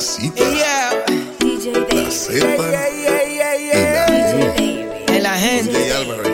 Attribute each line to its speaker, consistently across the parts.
Speaker 1: La cita.
Speaker 2: Yeah.
Speaker 3: DJ
Speaker 1: la cepa.
Speaker 2: Yeah, yeah, en la gente.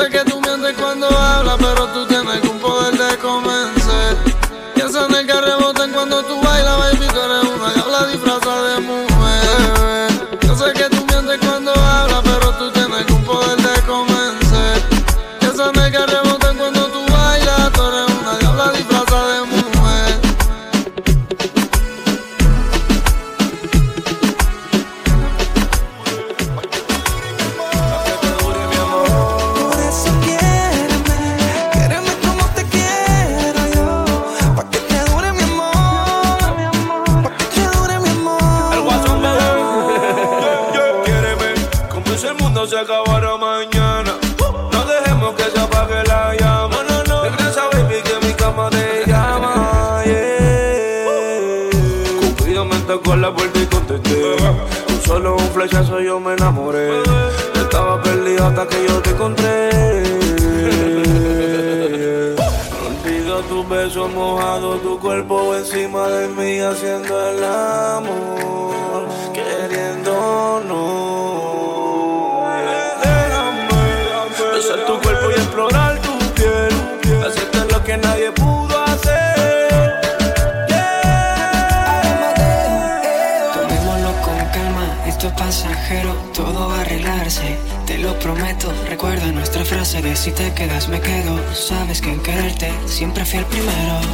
Speaker 2: sé que tú
Speaker 4: mash you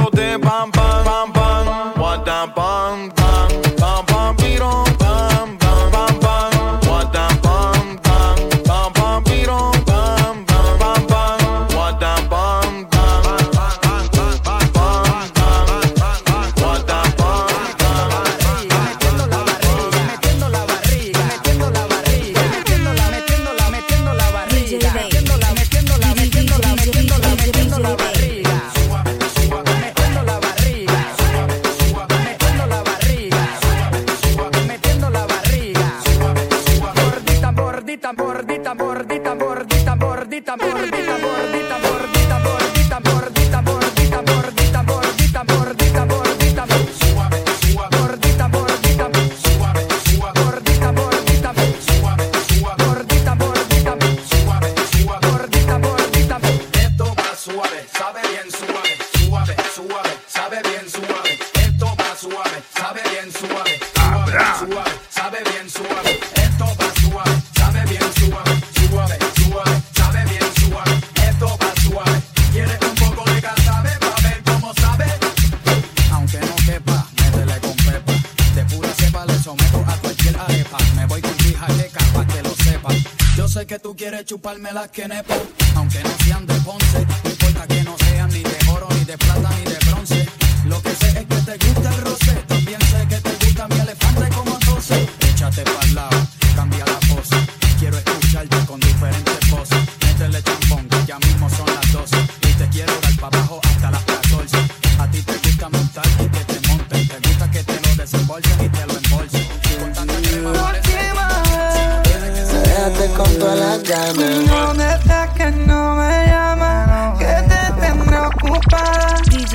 Speaker 4: no
Speaker 5: de
Speaker 6: bam bam bam bam, what
Speaker 7: bam las que nepo,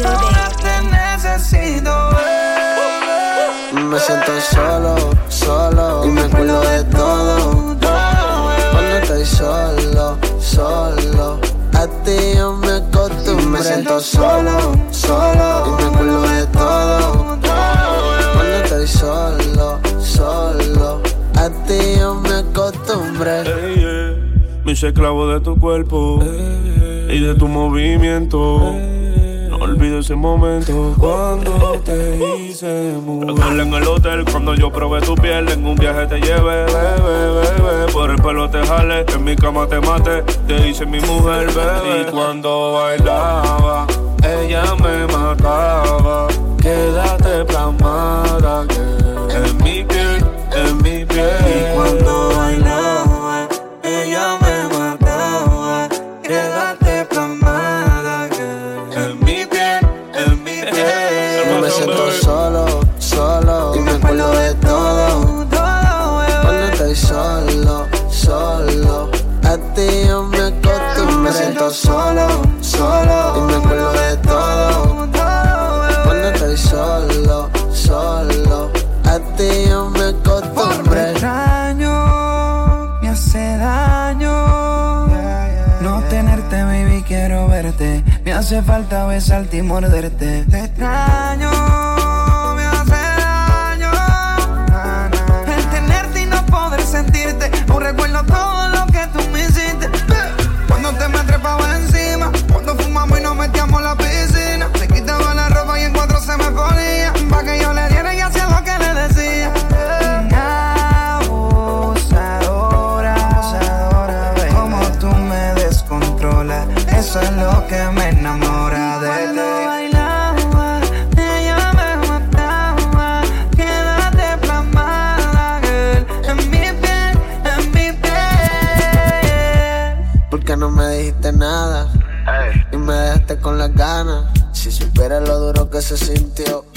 Speaker 8: todas las ganas siento solo, solo. Y me acuerdo de todo. Cuando estoy solo, solo. A ti yo me acostumbré. Me siento solo, solo.
Speaker 9: Esclavo de tu cuerpo y de tu movimiento olvido ese momento cuando te hice mujer. en el hotel cuando yo probé tu piel. En un viaje te llevé, bebé, bebé. Por el pelo te jale, en mi cama te mate. Te hice mi mujer, bebé. Y cuando bailaba, ella me
Speaker 10: hace falta besarte y morderte. Te extraño se
Speaker 8: sintió.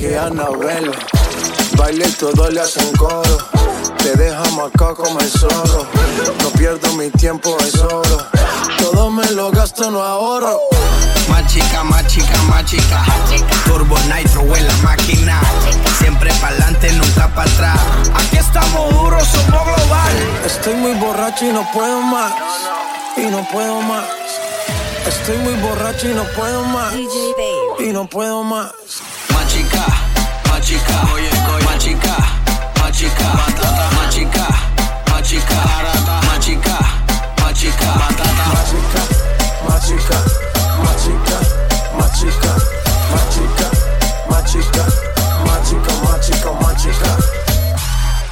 Speaker 11: que
Speaker 10: Anabel. Baile y todos le hacen coro. Te dejamos acá como el zorro. No pierdo mi tiempo, es oro. Todo me lo gasto, no ahorro.
Speaker 12: Más chica, más chica, más chica. Turbo Nitro en la máquina. Siempre pa'lante, nunca para atrás. Aquí estamos duros, somos global.
Speaker 10: Estoy muy borracho y no puedo más. Y no puedo más. Estoy muy borracho y no puedo más. Y no puedo más
Speaker 12: machica,
Speaker 10: machica, machica, patata, machica, machica, arata, machica, machica, patata, machica, machica, machica, machica, machica, machica, machica, machica, machica.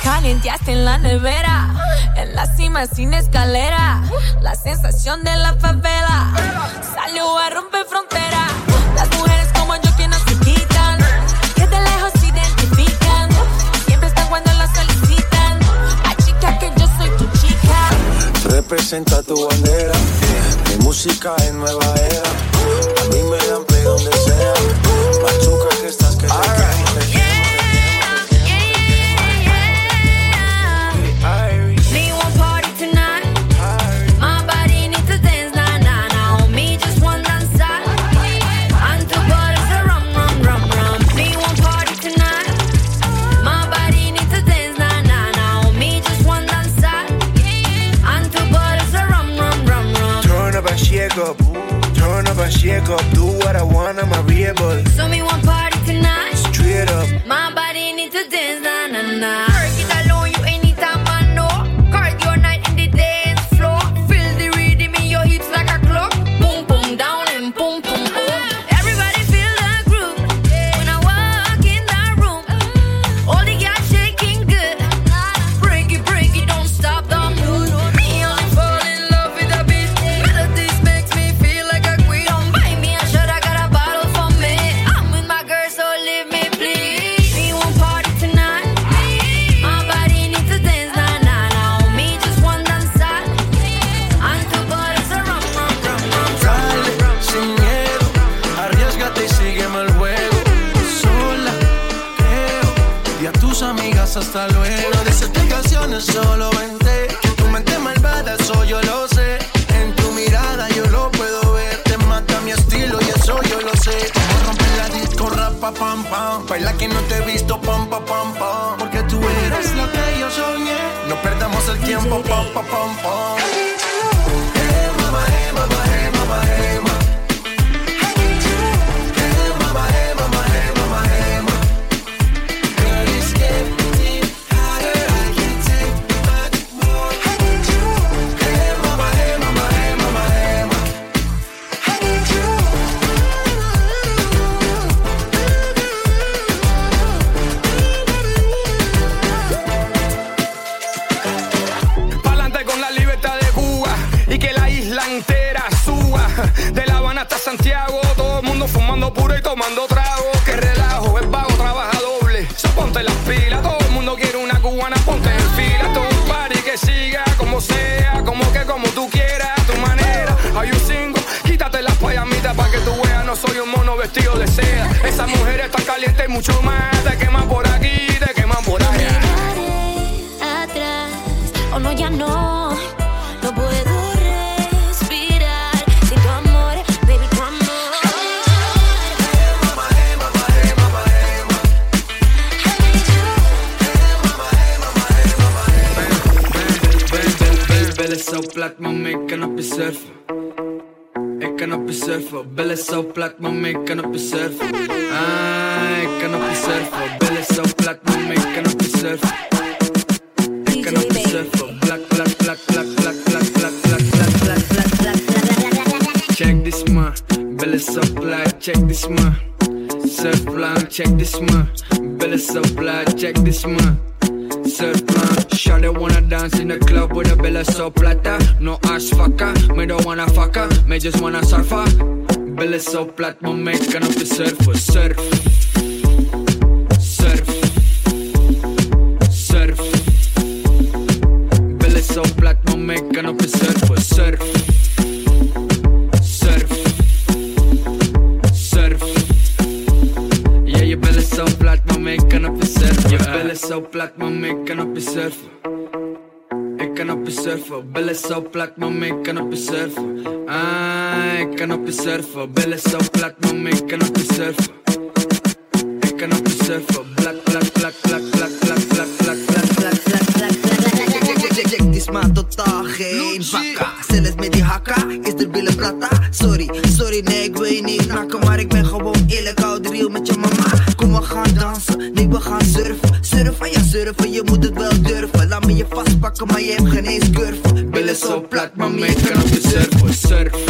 Speaker 3: Calienteaste en la nevera, en la cima sin escalera, la sensación de la favela salió a romper frontera
Speaker 10: representa tu bandera. Eh, mi música es nueva era
Speaker 13: up. Turn up and shake up. Do what I want, I'm a rebel.
Speaker 14: So me want
Speaker 15: mucho más, te queman por aquí, te queman por allá.
Speaker 14: atrás. Oh no, ya no. No puedo respirar sin tu amor, baby, tu amor.
Speaker 16: surfen Op billen zo plat, mama ik kan op je surfen Ah, ik kan op je surfen Op billen zo plat, mama ik kan op je surfen Ik kan op je surfen Plak, plak, plak, plak, plak, plak, plak, plak, plak, plak, plak, plak, plak Check this ma, billen zo plat, check this ma Surf plan, check this ma Billen zo plat, check this ma Surf plan Shawty wanna dance in the club with a bella so plata No ass fucker, me don't wanna fucker I just wanna surf ah Bill so flat, maar mij kan op de surfen Surf. Surf. Surf. Bill is zo plat, maar mij kan op de surfen Surf. Surf. Surf. Yeah, your bill so flat, plat, maar mij kan op de surfen Je bill is zo plat, maar mij kan op de surfen Ik kan op je surfen. Belly so plat, my man kan op je surfen. Ah, ik kan op je surfen. Belly so plat, my man kan op je surfen. Ik kan op je surfen. Black, black, black, black, black, black, black, black, black, black, black, black, black.
Speaker 11: Check die smaak totaal geen bakka Zelfs met die hakka is er billen plata Sorry, sorry nee ik wil je niet nakken Maar ik ben gewoon eerlijk hou de real met je mama Kom we gaan dansen, nee we gaan surfen Surfen, ja surfen, je moet het wel durven je vastpakken maar je hebt geen eens curve Billen zo plat maar mee kan op surfen
Speaker 16: Surf. Surf.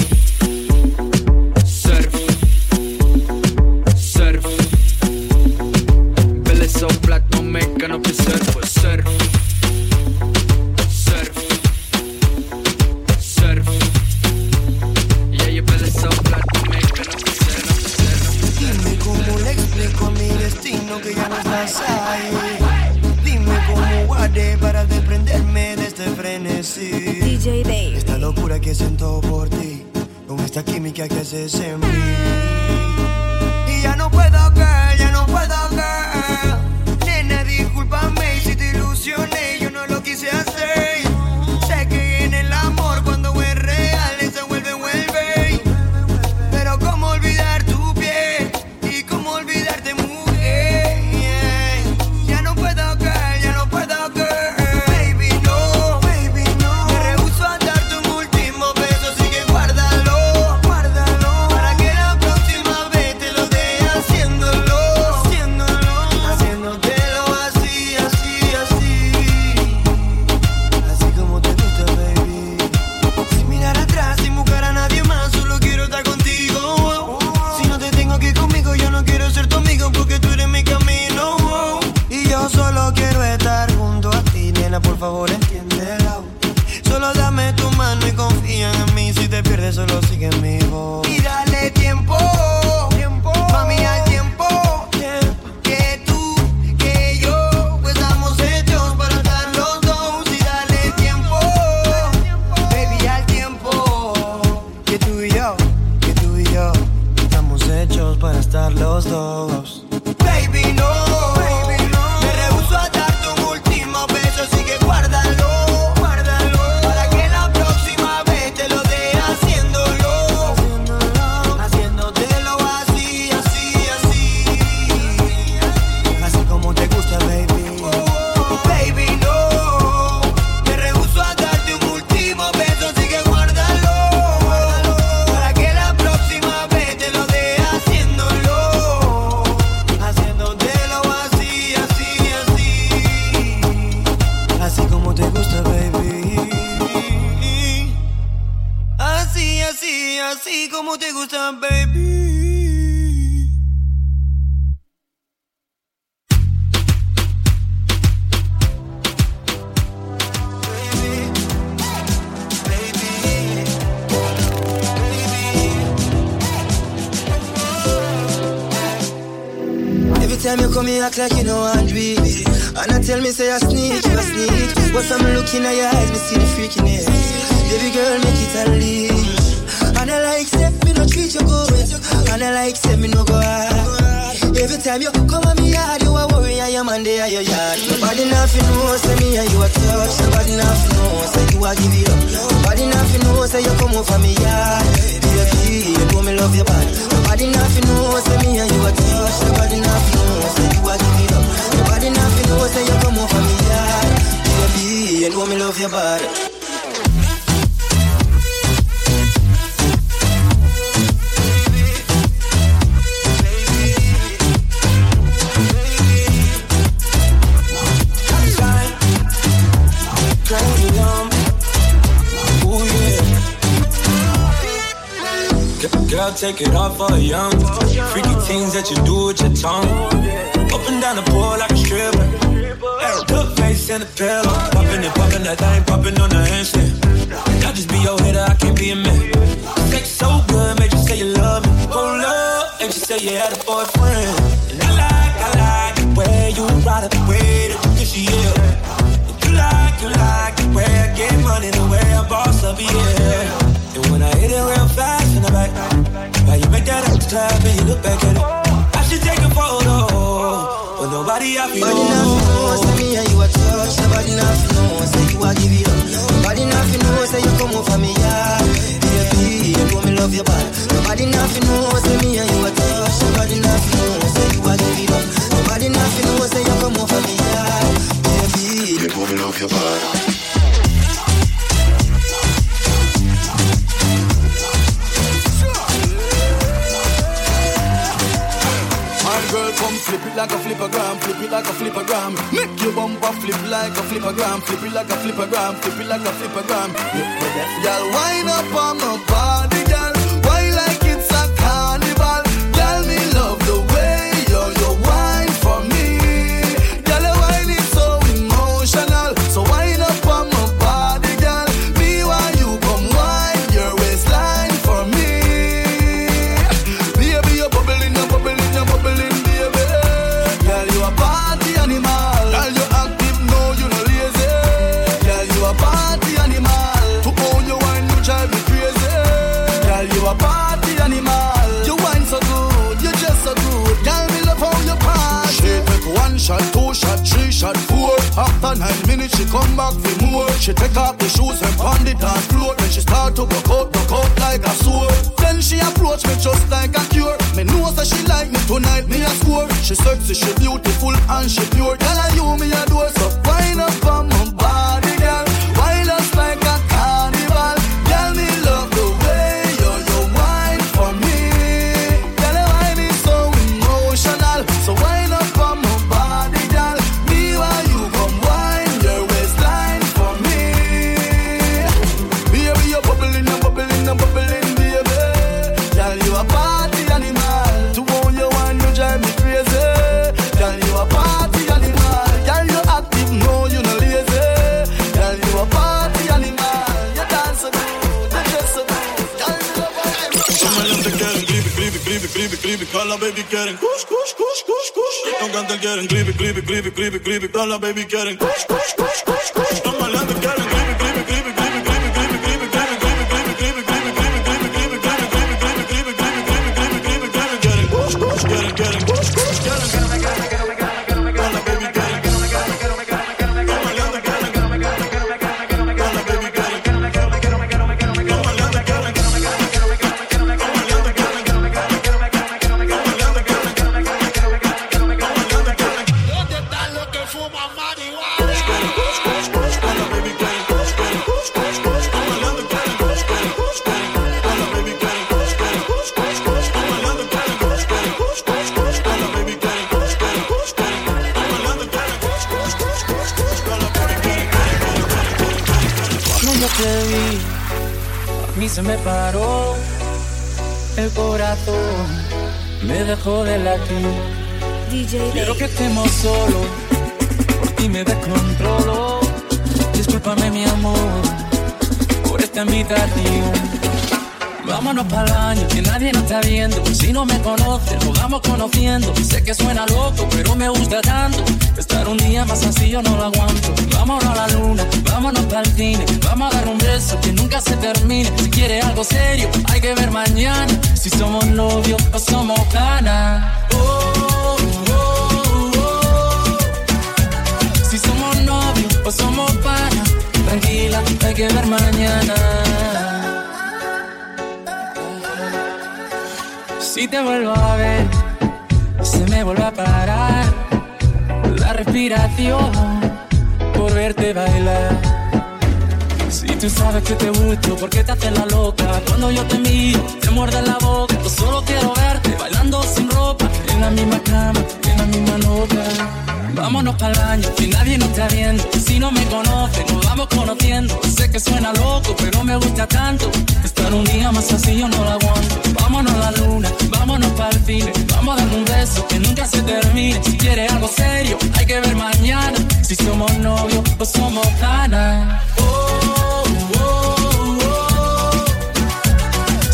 Speaker 16: rises in me.
Speaker 17: por favor entiéndelo. Solo dame tu mano y confía en mí. Si te pierdes,
Speaker 2: solo
Speaker 18: me
Speaker 19: and you a touch. Nobody nothing knows, say you a give it up. Nobody nothing knows, say you come over me yard. Baby, you know me love you bad. Nobody nothing knows, say me and you a touch. Nobody nothing knows, say you a give it up. Nobody nothing knows, say you come over me yard. Baby, you know me love you bad.
Speaker 20: Take it off for a young. Freaky things that you do with your tongue. Up and down the pole like a stripper. Good face and a pillow. Popping and popping that thing, popping on the handstand. I just be your hitter, I can't be a man. Sex so good, made you say you love me. Hold up, and you say you had a boyfriend. And I like, I like the way you ride it, the way that you your. And you like, you like the way I get money, the way I boss up, yeah. And when I hit it real fast in the back, how you make that ass clap and you look back at it. I should take a photo, but nobody I feel.
Speaker 19: Nobody nothing knows, say me and you a touch. Nobody nothing knows, say you a give it up. Nobody nothing knows, say you come over me yard. Baby, you know me love you bad. Nobody nothing knows, say me and you a touch. Nobody nothing knows, say you a give it up. Nobody nothing knows, say you come over me yard. Baby,
Speaker 1: You know me love you bad.
Speaker 7: Like a flippergram, flip it like a flippergram. Make your bumper flip like a flippergram, flip it like a flippergram, flip it like a flippergram. Girl, wind up on my body, she come back for more. She take off the shoes and pound it dance floor. Then she start to go out, go out like a sword. Then she approach me just like a cure. Me know that she like me tonight, me a score. She sexy, she beautiful and she pure. And you me a door, so fine up on my
Speaker 20: maleantes quieren, creepy, creepy, creepy, creepy, creepy, todas las baby quieren. Los maleantes quieren, creepy.
Speaker 16: no lo aguanto. Vámonos a la luna, vámonos para el cine. Vamos a dar un beso que nunca se termine. Si quiere algo serio, hay que ver mañana. Si somos novios o somos ganas. Oh, oh, oh, si somos novios o somos panas. Tranquila, hay que ver mañana. Si te vuelvo a ver, se me vuelve a parar respiración por verte bailar. Si tú sabes que te gusto, ¿por qué te haces la loca? Cuando yo te miro, te muerde la boca. Yo solo quiero verte bailando sin ropa, en la misma cama, en la misma nota. Vámonos para el baño, que nadie nos está viendo. Si no me conoces, nos vamos conociendo. Sé que suena loco, pero me gusta tanto. Estar un día más así yo no lo aguanto. Vámonos a la luna, vámonos para el cine. Vamos a dar un beso que nunca se termine. Si quieres algo serio, hay que ver mañana. Si somos novios o somos ganas. Oh, oh, oh,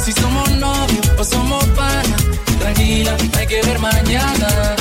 Speaker 16: si somos novios o somos panas, tranquila, hay que ver mañana.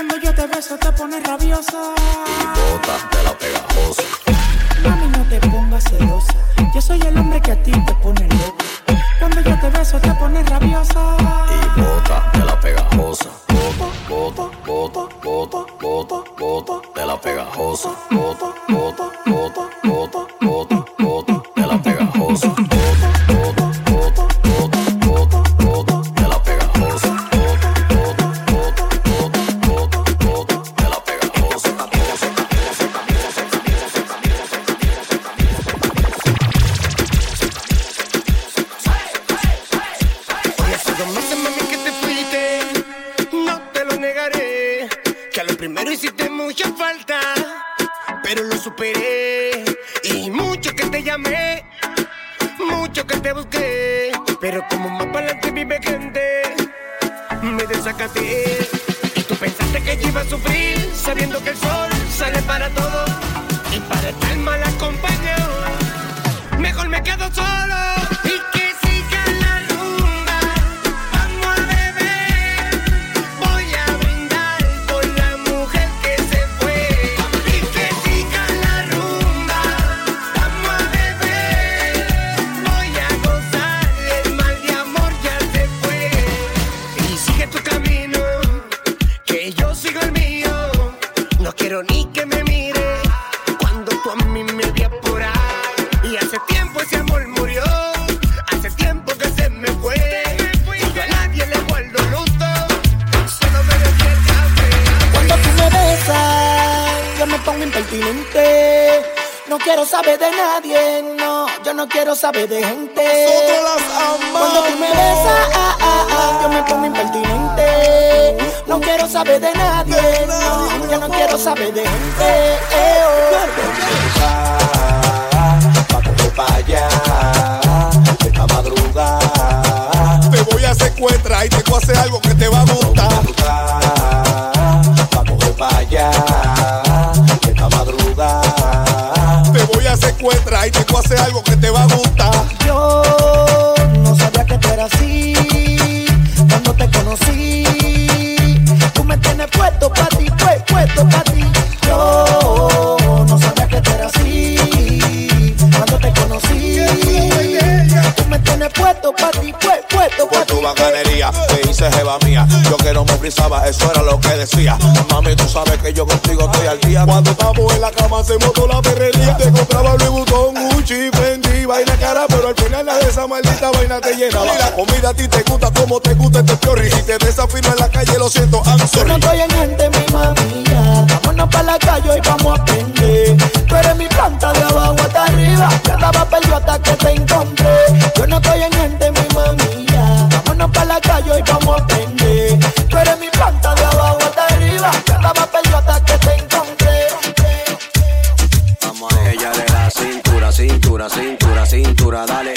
Speaker 21: Cuando yo te beso, te pones rabiosa.
Speaker 22: Bota de la pegajosa.
Speaker 21: Mami, no te pongas celosa. Yo soy el hombre que a ti te pone loca. Cuando yo te beso, te pones rabiosa.
Speaker 22: Y bota de la pegajosa. Bota, bota, bota, bota, bota de la pegajosa. Bota, bota, bota,
Speaker 21: pongo impertinente. No quiero saber de nadie, no, yo no quiero saber de gente. Cuando tú me besas, ah, ah, ah, yo me pongo impertinente. No quiero saber de nadie, no, yo no quiero saber de gente. eh,
Speaker 23: Pa' coger pa' allá, esta madrugada.
Speaker 1: Te voy a secuestrar y te voy a hacer algo que te va a gustar.
Speaker 23: Pa' coger pa' allá,
Speaker 1: secuestrar y a hacer algo que te va a gustar.
Speaker 23: Bacanería, me hice jeva mía. Yo que no me frisaba, eso era lo que decía. Mami, tú sabes que yo contigo estoy al día.
Speaker 1: Cuando estamos en la cama hacemos toda la perrería. Te compraba Louis Vuitton, Gucci, Fendi, vaina cara, pero al final la de esa maldita vaina te llenaba. Y la comida a ti te gusta como te gusta este piorri. Si te desafino en la calle, lo siento, I'm
Speaker 21: Yo no
Speaker 1: sorry.
Speaker 21: estoy en gente, mi mamilla. Vámonos pa' la calle y vamos a aprender. Tú eres mi planta de abajo hasta arriba. Ya estaba perdido hasta que te encontré. Yo no estoy en gente, mi. Vámonos pa' la calle y vamos a aprender. Tú eres mi planta de abajo hasta arriba. Perdido hasta que te encontré.
Speaker 23: Ella le da cintura, cintura, cintura, cintura, dale.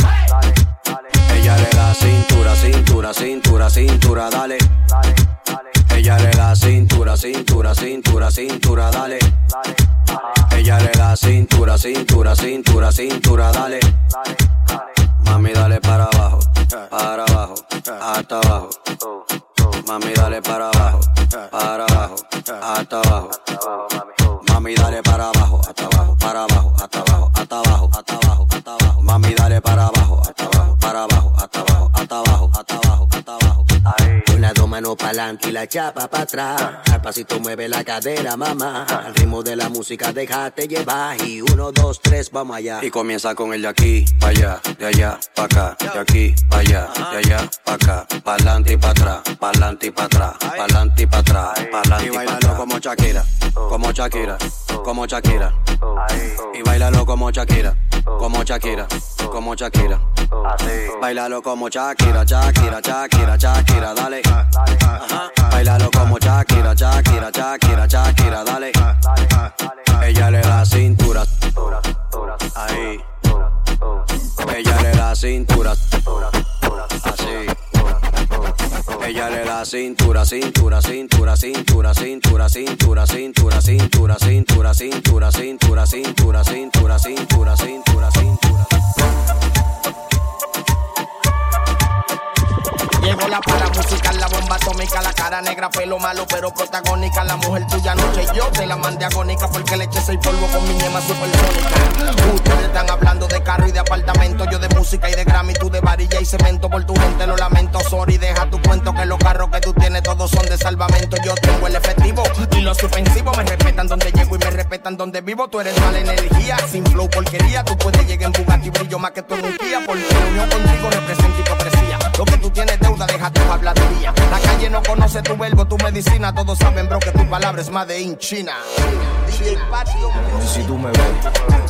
Speaker 23: Ella le da cintura, cintura, cintura, cintura, cintura, dale. Ella le da cintura, cintura, cintura, cintura, dale. Ella le da cintura, cintura, cintura, cintura, dale. Mami, dale para abajo, para abajo, hasta abajo. Mami, dale para abajo, para abajo, hasta abajo.
Speaker 24: Manos pa'lante y la chapa para atrás. Al pasito mueve la cadera, mamá. Al ritmo de la música déjate llevar. Y uno, dos, tres, vamos allá.
Speaker 23: Y comienza con el de aquí, pa' allá, de allá, pa' acá, de aquí, pa' allá, de allá, pa' acá, pa'lante y pa' atrás, pa'lante y pa' atrás, pa'lante y pa' atrás, pa'lante y bailalo como Shakira, como Shakira, como Shakira. Y bailalo como Shakira, como Shakira, como Shakira. Bailalo como Shakira, Shakira, Shakira, Shakira, dale. Bailalo como Shakira, Shakira, Shakira, Shakira, dale. Ella le da cintura. Ahí. Ella le da cintura. Así. Ella le da cintura, cintura, cintura, cintura, cintura, cintura, cintura, cintura, cintura, cintura, cintura, cintura, cintura, cintura, cintura, cintura.
Speaker 25: Llegó la para musical, la bomba atómica, la cara negra, pelo malo, pero protagónica. La mujer tuya noche yo te la mandé agónica porque le eché seis polvo con mi ñema supersónica. Ustedes están hablando de carro y de apartamento, yo de música y de Grammy, tú de varilla y cemento. Por tu gente lo lamento, sorry, deja tu cuento que los carros que tú tienes todos son de salvamento. Yo tengo el efectivo y los suspensivos me respetan donde llego y me respetan donde vivo. Tú eres mala energía, sin flow porquería. Tú puedes llegar en Bugatti brillo más que tú en un Kia, porque la contigo representa hipocresía. Lo que tú tienes deuda, deja tu habladuría. La calle no conoce tu verbo, tu medicina. Todos saben, bro, que tu palabra es más de in China.
Speaker 26: Y si tú me ves,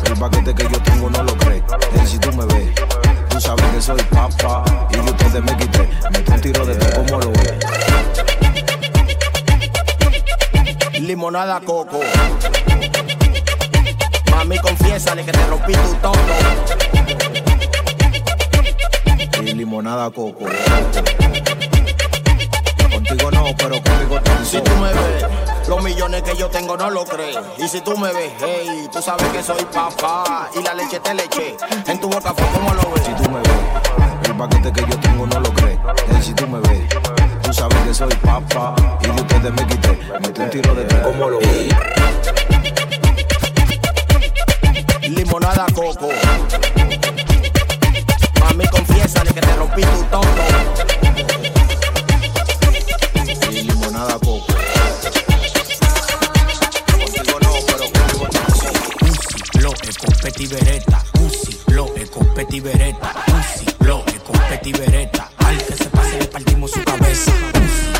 Speaker 26: el paquete que yo tengo no lo crees. Y si tú me ves, tú sabes que soy papá. Y de ustedes me quité, me un tiro de todo como lo ves.
Speaker 25: Limonada coco. Mami, confiésale que te rompí tu todo.
Speaker 26: Limonada coco. Contigo no, pero conmigo tan
Speaker 25: Si tú me ves, los millones que yo tengo no lo crees. Y si tú me ves, hey, tú sabes que soy papá. Y la leche te leche. En tu boca fue como lo ves.
Speaker 26: Si tú me ves, el paquete que yo tengo no lo crees. Y si tú me ves, tú sabes que soy papá. Y de ustedes me quité, metí un tiro de todo como lo ves.
Speaker 25: Limonada coco sale que te rompí tu todo.
Speaker 26: Limonada
Speaker 27: no, pero. Uzi, lo escopeta y bereta. Uzi, lo escopeta y bereta. Lo y bereta. Al que se pase le partimos su cabeza. Uzi.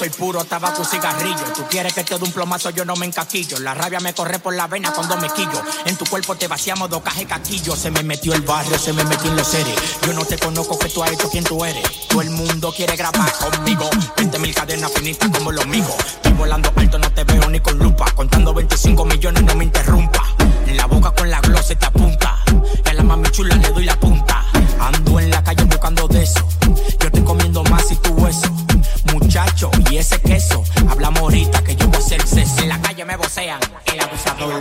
Speaker 27: Soy puro tabaco y cigarrillo. Tú quieres que te dé un plomazo, yo no me encaquillo. La rabia me corre por la vena cuando me quillo. En tu cuerpo te vaciamos dos cajas caquillo. Se me metió el barrio, se me metió en los seres. Yo no te conozco, que tú has hecho quién tú eres. Todo el mundo quiere grabar conmigo. 20 mil cadenas finitas como los míos. Estoy volando alto, no te veo ni con lupa. Contando 25 millones, no me interrumpa. En la boca con la glosa te apunta. Y a la mami chula le doy la punta. Ando en la calle buscando de eso. Yo estoy comiendo más y tu hueso. Muchacho, y ese queso. Hablamos ahorita que yo voy a hacer. En la calle me vocean, el abusador.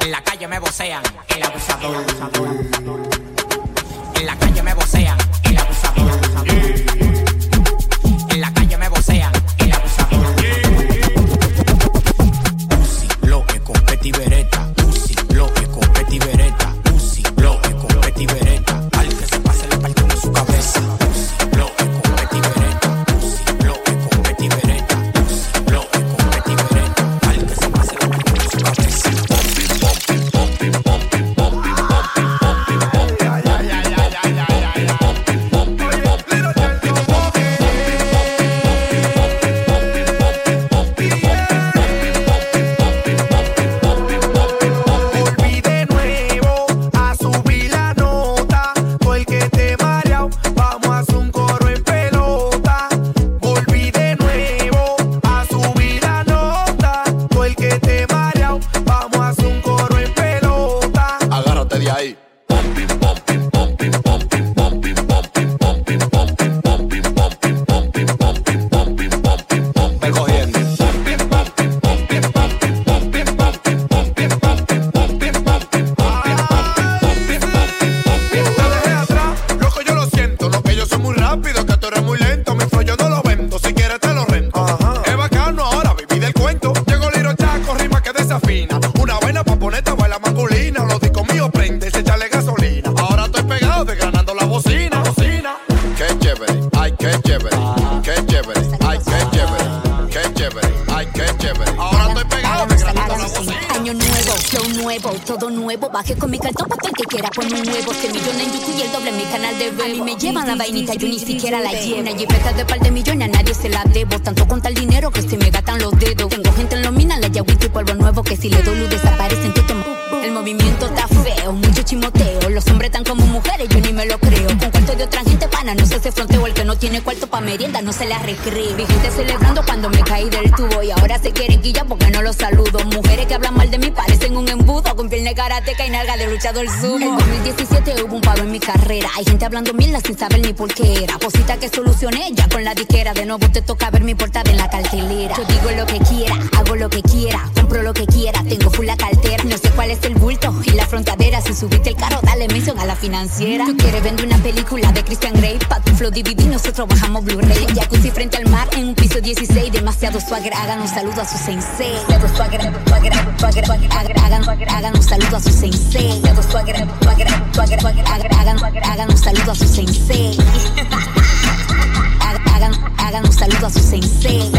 Speaker 27: En la calle me vocean, el abusador. En la calle me vocean, era la
Speaker 28: sumo. En 2017 hubo un paro en mi carrera. Hay gente hablando mierda sin saber ni por qué era. Cosita que solucioné ya con la disquera. De nuevo te toca ver mi portada en la cartelera. Yo digo lo que quiera, hago lo que quiera, compro lo que quiera. Tengo full la cartera, no sé cuál es el bulto y la frontadera. Si subiste el carro, dale mención a la financiera. Tú quieres vender una película de Christian Grey, pa' tu flow DVD, nosotros bajamos Blu-ray. Jacuzzi frente al mar en un piso 16, demasiado swagger. Hagan un saludo a su sensei. Hagan, un saludo a su sensei. Hagan, un saludo a su sensei. Hagan, un saludo a su sensei.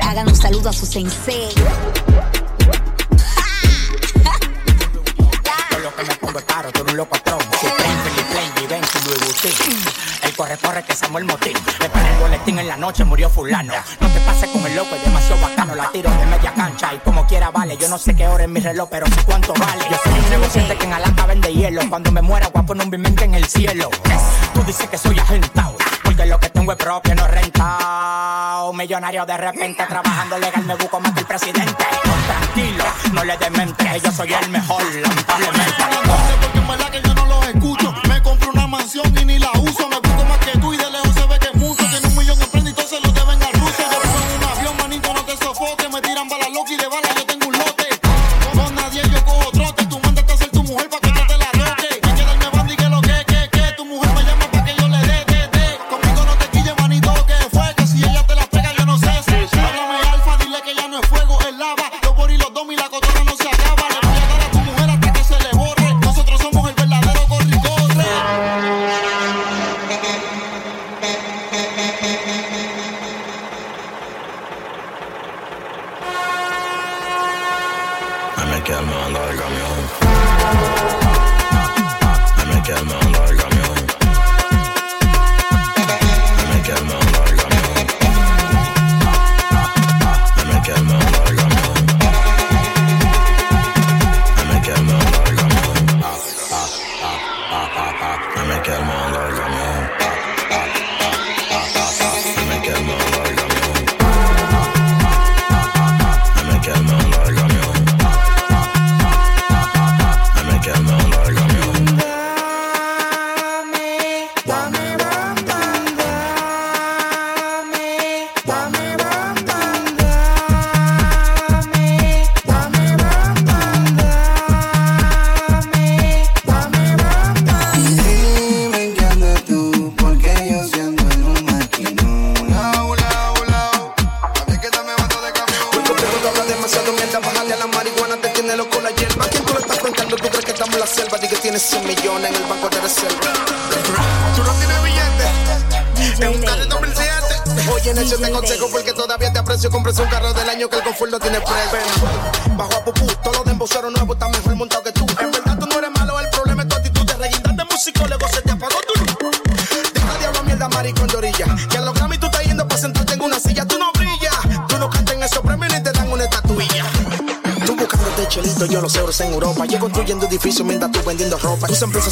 Speaker 28: Hagan un saludo a su sensei.
Speaker 27: Corre, que Samuel Motín. Me paré el boletín en la noche, murió fulano. No te pases con el loco, es demasiado bacano. La tiro de media cancha y como quiera vale. Yo no sé qué hora es mi reloj, pero sé cuánto vale. Yo soy un negociante que en Alaska vende hielo. Cuando me muera, guapo en un bimente en el cielo. Tú dices que soy agentado. Porque lo que tengo es propio, no rentado. Millonario de repente, trabajando legal, me busco más que el presidente. Tranquilo, no le demente, yo soy el mejor, lamentablemente.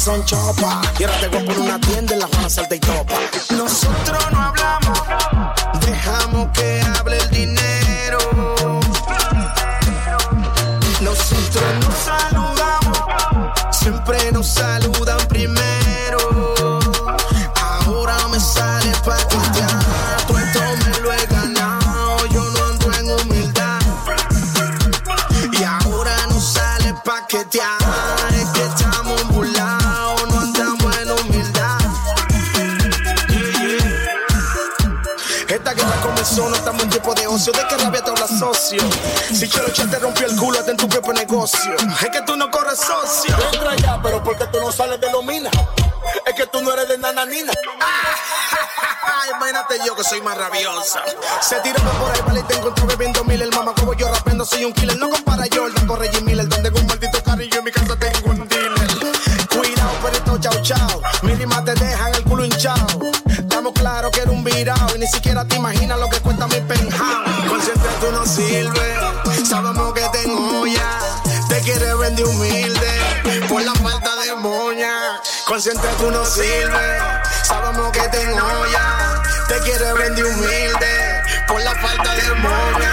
Speaker 25: and chopper. corazón, no
Speaker 29: estamos en tiempo de ocio. ¿De qué rabia te habla socio? Si Chelo ya te rompió el culo, hasta en tu propio negocio. Es que tú no corres socio.
Speaker 30: Entra ya, pero porque tú no sales de Lomina. Es que tú no eres de nananina.
Speaker 25: Imagínate yo que soy más rabiosa. Se tiraba por ahí, vale, y te encontró bebiendo mil. El mamá como yo rapendo, soy un killer. No compara Jordan con Reggie Miller. Donde con un maldito carrillo en mi casa tengo un dealer. Cuidado, pero esto chao chao. Mil te dejan tirado y ni siquiera te imaginas lo que cuesta mi penthouse. Consciente tú no sirves, sabemos que te engolla. Te quieres vender humilde por la falta de moña. Consciente tú no sirves, sabemos que te engolla. Te quieres vender humilde por la falta de moña.